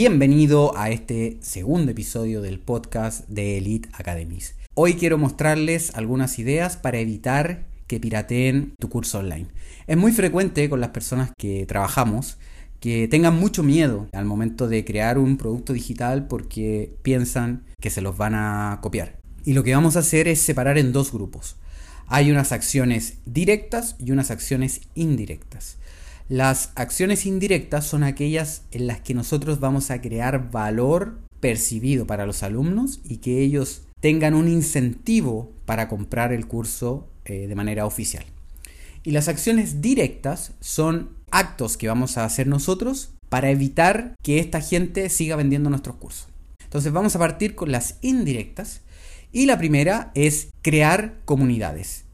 Bienvenido a este segundo episodio del podcast de Elite Academies. Hoy quiero mostrarles algunas ideas para evitar que pirateen tu curso online. Es muy frecuente con las personas que trabajamos que tengan mucho miedo al momento de crear un producto digital porque piensan que se los van a copiar. Y lo que vamos a hacer es separar en dos grupos. Hay unas acciones directas y unas acciones indirectas. Las acciones indirectas son aquellas en las que nosotros vamos a crear valor percibido para los alumnos y que ellos tengan un incentivo para comprar el curso eh, de manera oficial. Y las acciones directas son actos que vamos a hacer nosotros para evitar que esta gente siga vendiendo nuestros cursos. Entonces vamos a partir con las indirectas y la primera es crear comunidades.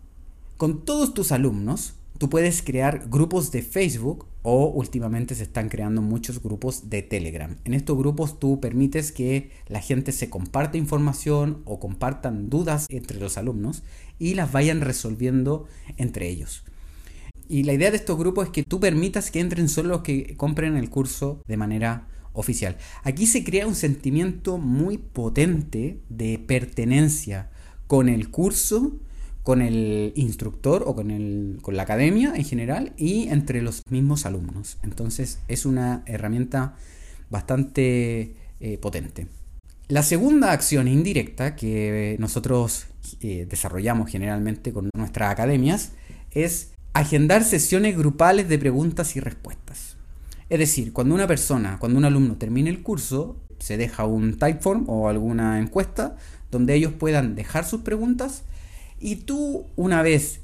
Con todos tus alumnos Tú puedes crear grupos de Facebook o últimamente se están creando muchos grupos de Telegram. En estos grupos tú permites que la gente se comparte información o compartan dudas entre los alumnos y las vayan resolviendo entre ellos. Y la idea de estos grupos es que tú permitas que entren solo los que compren el curso de manera oficial. Aquí se crea un sentimiento muy potente de pertenencia con el curso con el instructor o con, el, con la academia en general y entre los mismos alumnos. Entonces es una herramienta bastante eh, potente. La segunda acción indirecta que nosotros eh, desarrollamos generalmente con nuestras academias es agendar sesiones grupales de preguntas y respuestas. Es decir, cuando una persona, cuando un alumno termine el curso, se deja un typeform o alguna encuesta donde ellos puedan dejar sus preguntas y tú una vez,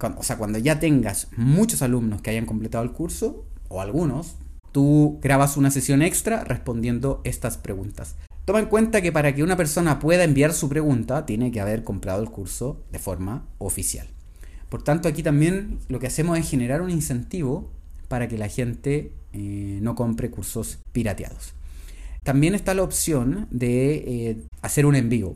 o sea, cuando ya tengas muchos alumnos que hayan completado el curso, o algunos, tú grabas una sesión extra respondiendo estas preguntas. Toma en cuenta que para que una persona pueda enviar su pregunta, tiene que haber comprado el curso de forma oficial. Por tanto, aquí también lo que hacemos es generar un incentivo para que la gente eh, no compre cursos pirateados. También está la opción de eh, hacer un envío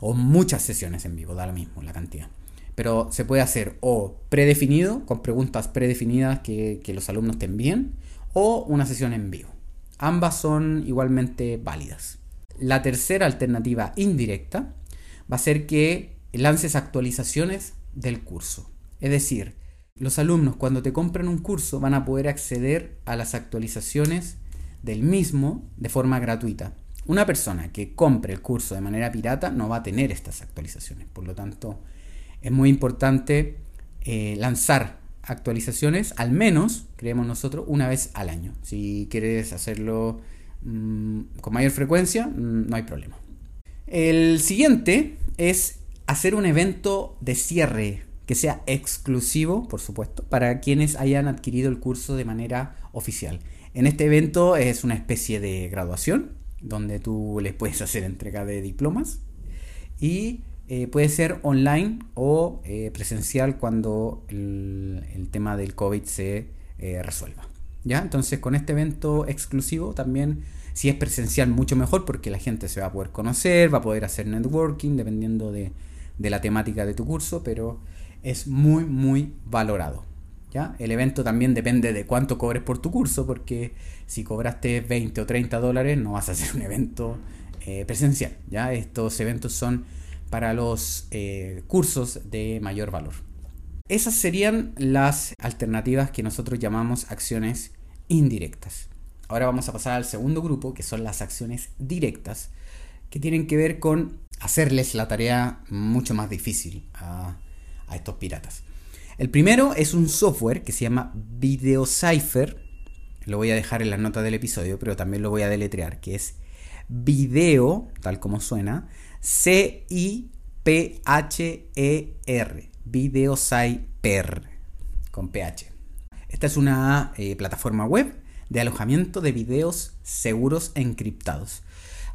o muchas sesiones en vivo, da lo mismo la cantidad. Pero se puede hacer o predefinido, con preguntas predefinidas que, los alumnos te envíen, o una sesión en vivo. Ambas son igualmente válidas. La tercera alternativa indirecta va a ser que lances actualizaciones del curso. Es decir, los alumnos cuando te compran un curso van a poder acceder a las actualizaciones del mismo de forma gratuita. Una persona que compre el curso de manera pirata no va a tener estas actualizaciones. Por lo tanto, es muy importante eh, lanzar actualizaciones, al menos, creemos nosotros, una vez al año. Si quieres hacerlo mm, con mayor frecuencia, mm, no hay problema. El siguiente es hacer un evento de cierre que sea exclusivo, por supuesto, para quienes hayan adquirido el curso de manera oficial. En este evento es una especie de graduación donde tú les puedes hacer entrega de diplomas y eh, puede ser online o eh, presencial cuando el, tema del COVID se eh, resuelva. ¿Ya? Entonces con este evento exclusivo también, si es presencial, mucho mejor porque la gente se va a poder conocer, va a poder hacer networking dependiendo de, de la temática de tu curso, pero es muy, muy valorado. El evento también depende de cuánto cobres por tu curso, porque si cobraste 20 o 30 dólares no vas a hacer un evento eh, presencial, ¿ya? Estos eventos son para los eh, cursos de mayor valor. Esas serían las alternativas que nosotros llamamos acciones indirectas. Ahora vamos a pasar al segundo grupo, que son las acciones directas, que tienen que ver con hacerles la tarea mucho más difícil a estos piratas. El primero es un software que se llama VideoCypher. Lo voy a dejar en la nota del episodio, pero también lo voy a deletrear, que es video, tal como suena, C-I-P-H-E-R. VideoCypher, con PH. Esta es una eh, plataforma web de alojamiento de videos seguros encriptados.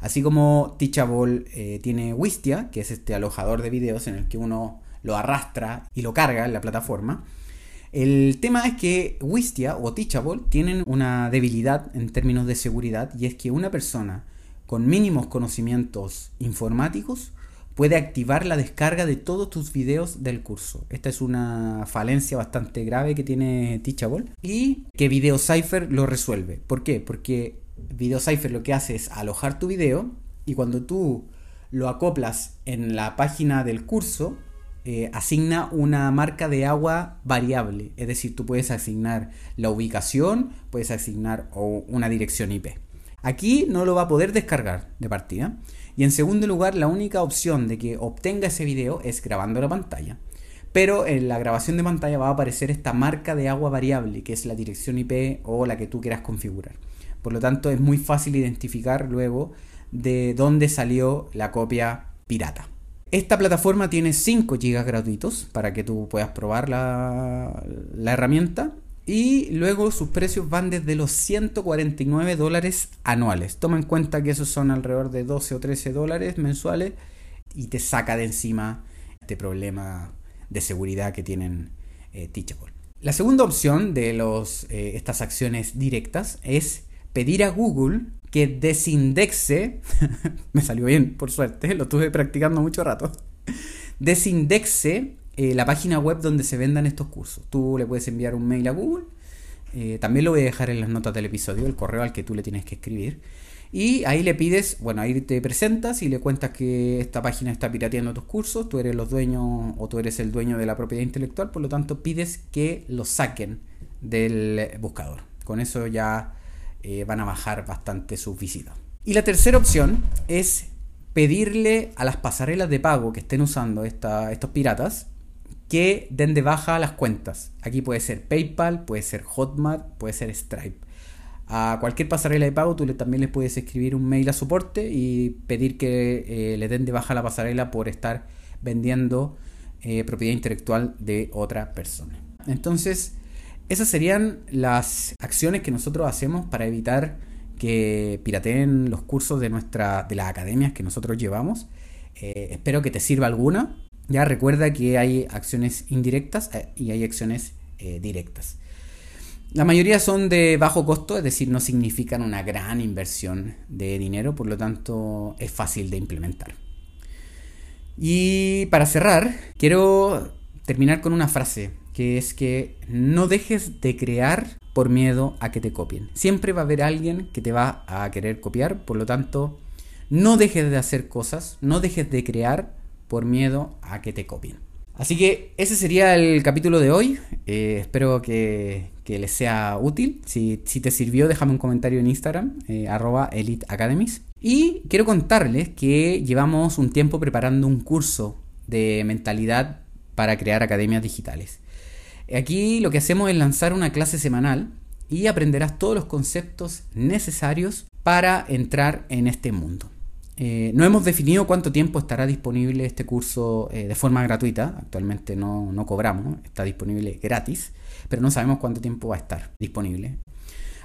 Así como Teachable eh, tiene Wistia, que es este alojador de videos en el que uno lo arrastra y lo carga en la plataforma. El tema es que Wistia o Teachable tienen una debilidad en términos de seguridad y es que una persona con mínimos conocimientos informáticos puede activar la descarga de todos tus videos del curso. Esta es una falencia bastante grave que tiene Teachable y que VideoCypher lo resuelve. ¿Por qué? Porque VideoCypher lo que hace es alojar tu video y cuando tú lo acoplas en la página del curso, eh, asigna una marca de agua variable. Es decir, tú puedes asignar la ubicación, puedes asignar una dirección IP. Aquí no lo va a poder descargar de partida. Y en segundo lugar, la única opción de que obtenga ese video es grabando la pantalla. Pero en la grabación de pantalla va a aparecer esta marca de agua variable, que es la dirección IP o la que tú quieras configurar. Por lo tanto, es muy fácil identificar luego de dónde salió la copia pirata. Esta plataforma tiene 5 GB gratuitos para que tú puedas probar la, herramienta y luego sus precios van desde los 149 dólares anuales. Toma en cuenta que esos son alrededor de 12 o 13 dólares mensuales y te saca de encima este problema de seguridad que tienen eh, Teachable. La segunda opción de eh, estas acciones directas es pedir a Google que desindexe, me salió bien por suerte, lo estuve practicando mucho rato, desindexe eh, la página web donde se vendan estos cursos. Tú le puedes enviar un mail a Google. Eh, también lo voy a dejar en las notas del episodio, el correo al que tú le tienes que escribir. Y ahí le pides, bueno, ahí te presentas y le cuentas que esta página está pirateando tus cursos, tú eres los dueños o tú eres el dueño de la propiedad intelectual, por lo tanto pides que lo saquen del buscador. Con eso ya eh, van a bajar bastante sus visitas. Y la tercera opción es pedirle a las pasarelas de pago que estén usando estos piratas que den de baja las cuentas. Aquí puede ser PayPal, puede ser Hotmart, puede ser Stripe. A cualquier pasarela de pago tú le, también les puedes escribir un mail a soporte y pedir que eh, le den de baja la pasarela por estar vendiendo eh, propiedad intelectual de otra persona. Entonces, esas serían las acciones que nosotros hacemos para evitar que pirateen los cursos de, nuestra, de las academias que nosotros llevamos. Eh, espero que te sirva alguna. Ya recuerda que hay acciones indirectas eh, y hay acciones eh, directas. La mayoría son de bajo costo, es decir, no significan una gran inversión de dinero, por lo tanto es fácil de implementar. Y para cerrar, quiero terminar con una frase, que es que no dejes de crear por miedo a que te copien. Siempre va a haber alguien que te va a querer copiar, por lo tanto, no dejes de hacer cosas, no dejes de crear por miedo a que te copien. Así que ese sería el capítulo de hoy. Eh, espero que, les sea útil. Si, te sirvió, déjame un comentario en Instagram, eh, arroba. Y quiero contarles que llevamos un tiempo preparando un curso de mentalidad para crear academias digitales. Aquí lo que hacemos es lanzar una clase semanal y aprenderás todos los conceptos necesarios para entrar en este mundo. Eh, no hemos definido cuánto tiempo estará disponible este curso eh, de forma gratuita. Actualmente no, cobramos, está disponible gratis, pero no sabemos cuánto tiempo va a estar disponible.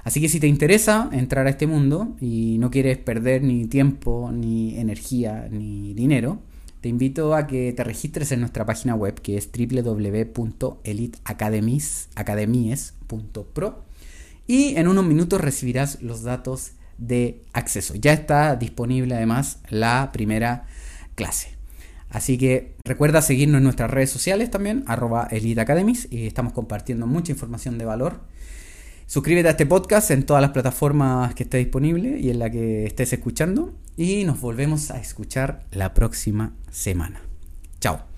Así que si te interesa entrar a este mundo y no quieres perder ni tiempo, ni energía, ni dinero, te invito a que te registres en nuestra página web que es www.eliteacademies.pro y en unos minutos recibirás los datos de acceso. Ya está disponible además la primera clase. Así que recuerda seguirnos en nuestras redes sociales también, arroba Elite Academies, y estamos compartiendo mucha información de valor. Suscríbete a este podcast en todas las plataformas que esté disponible y en la que estés escuchando. Y nos volvemos a escuchar la próxima semana. Chao.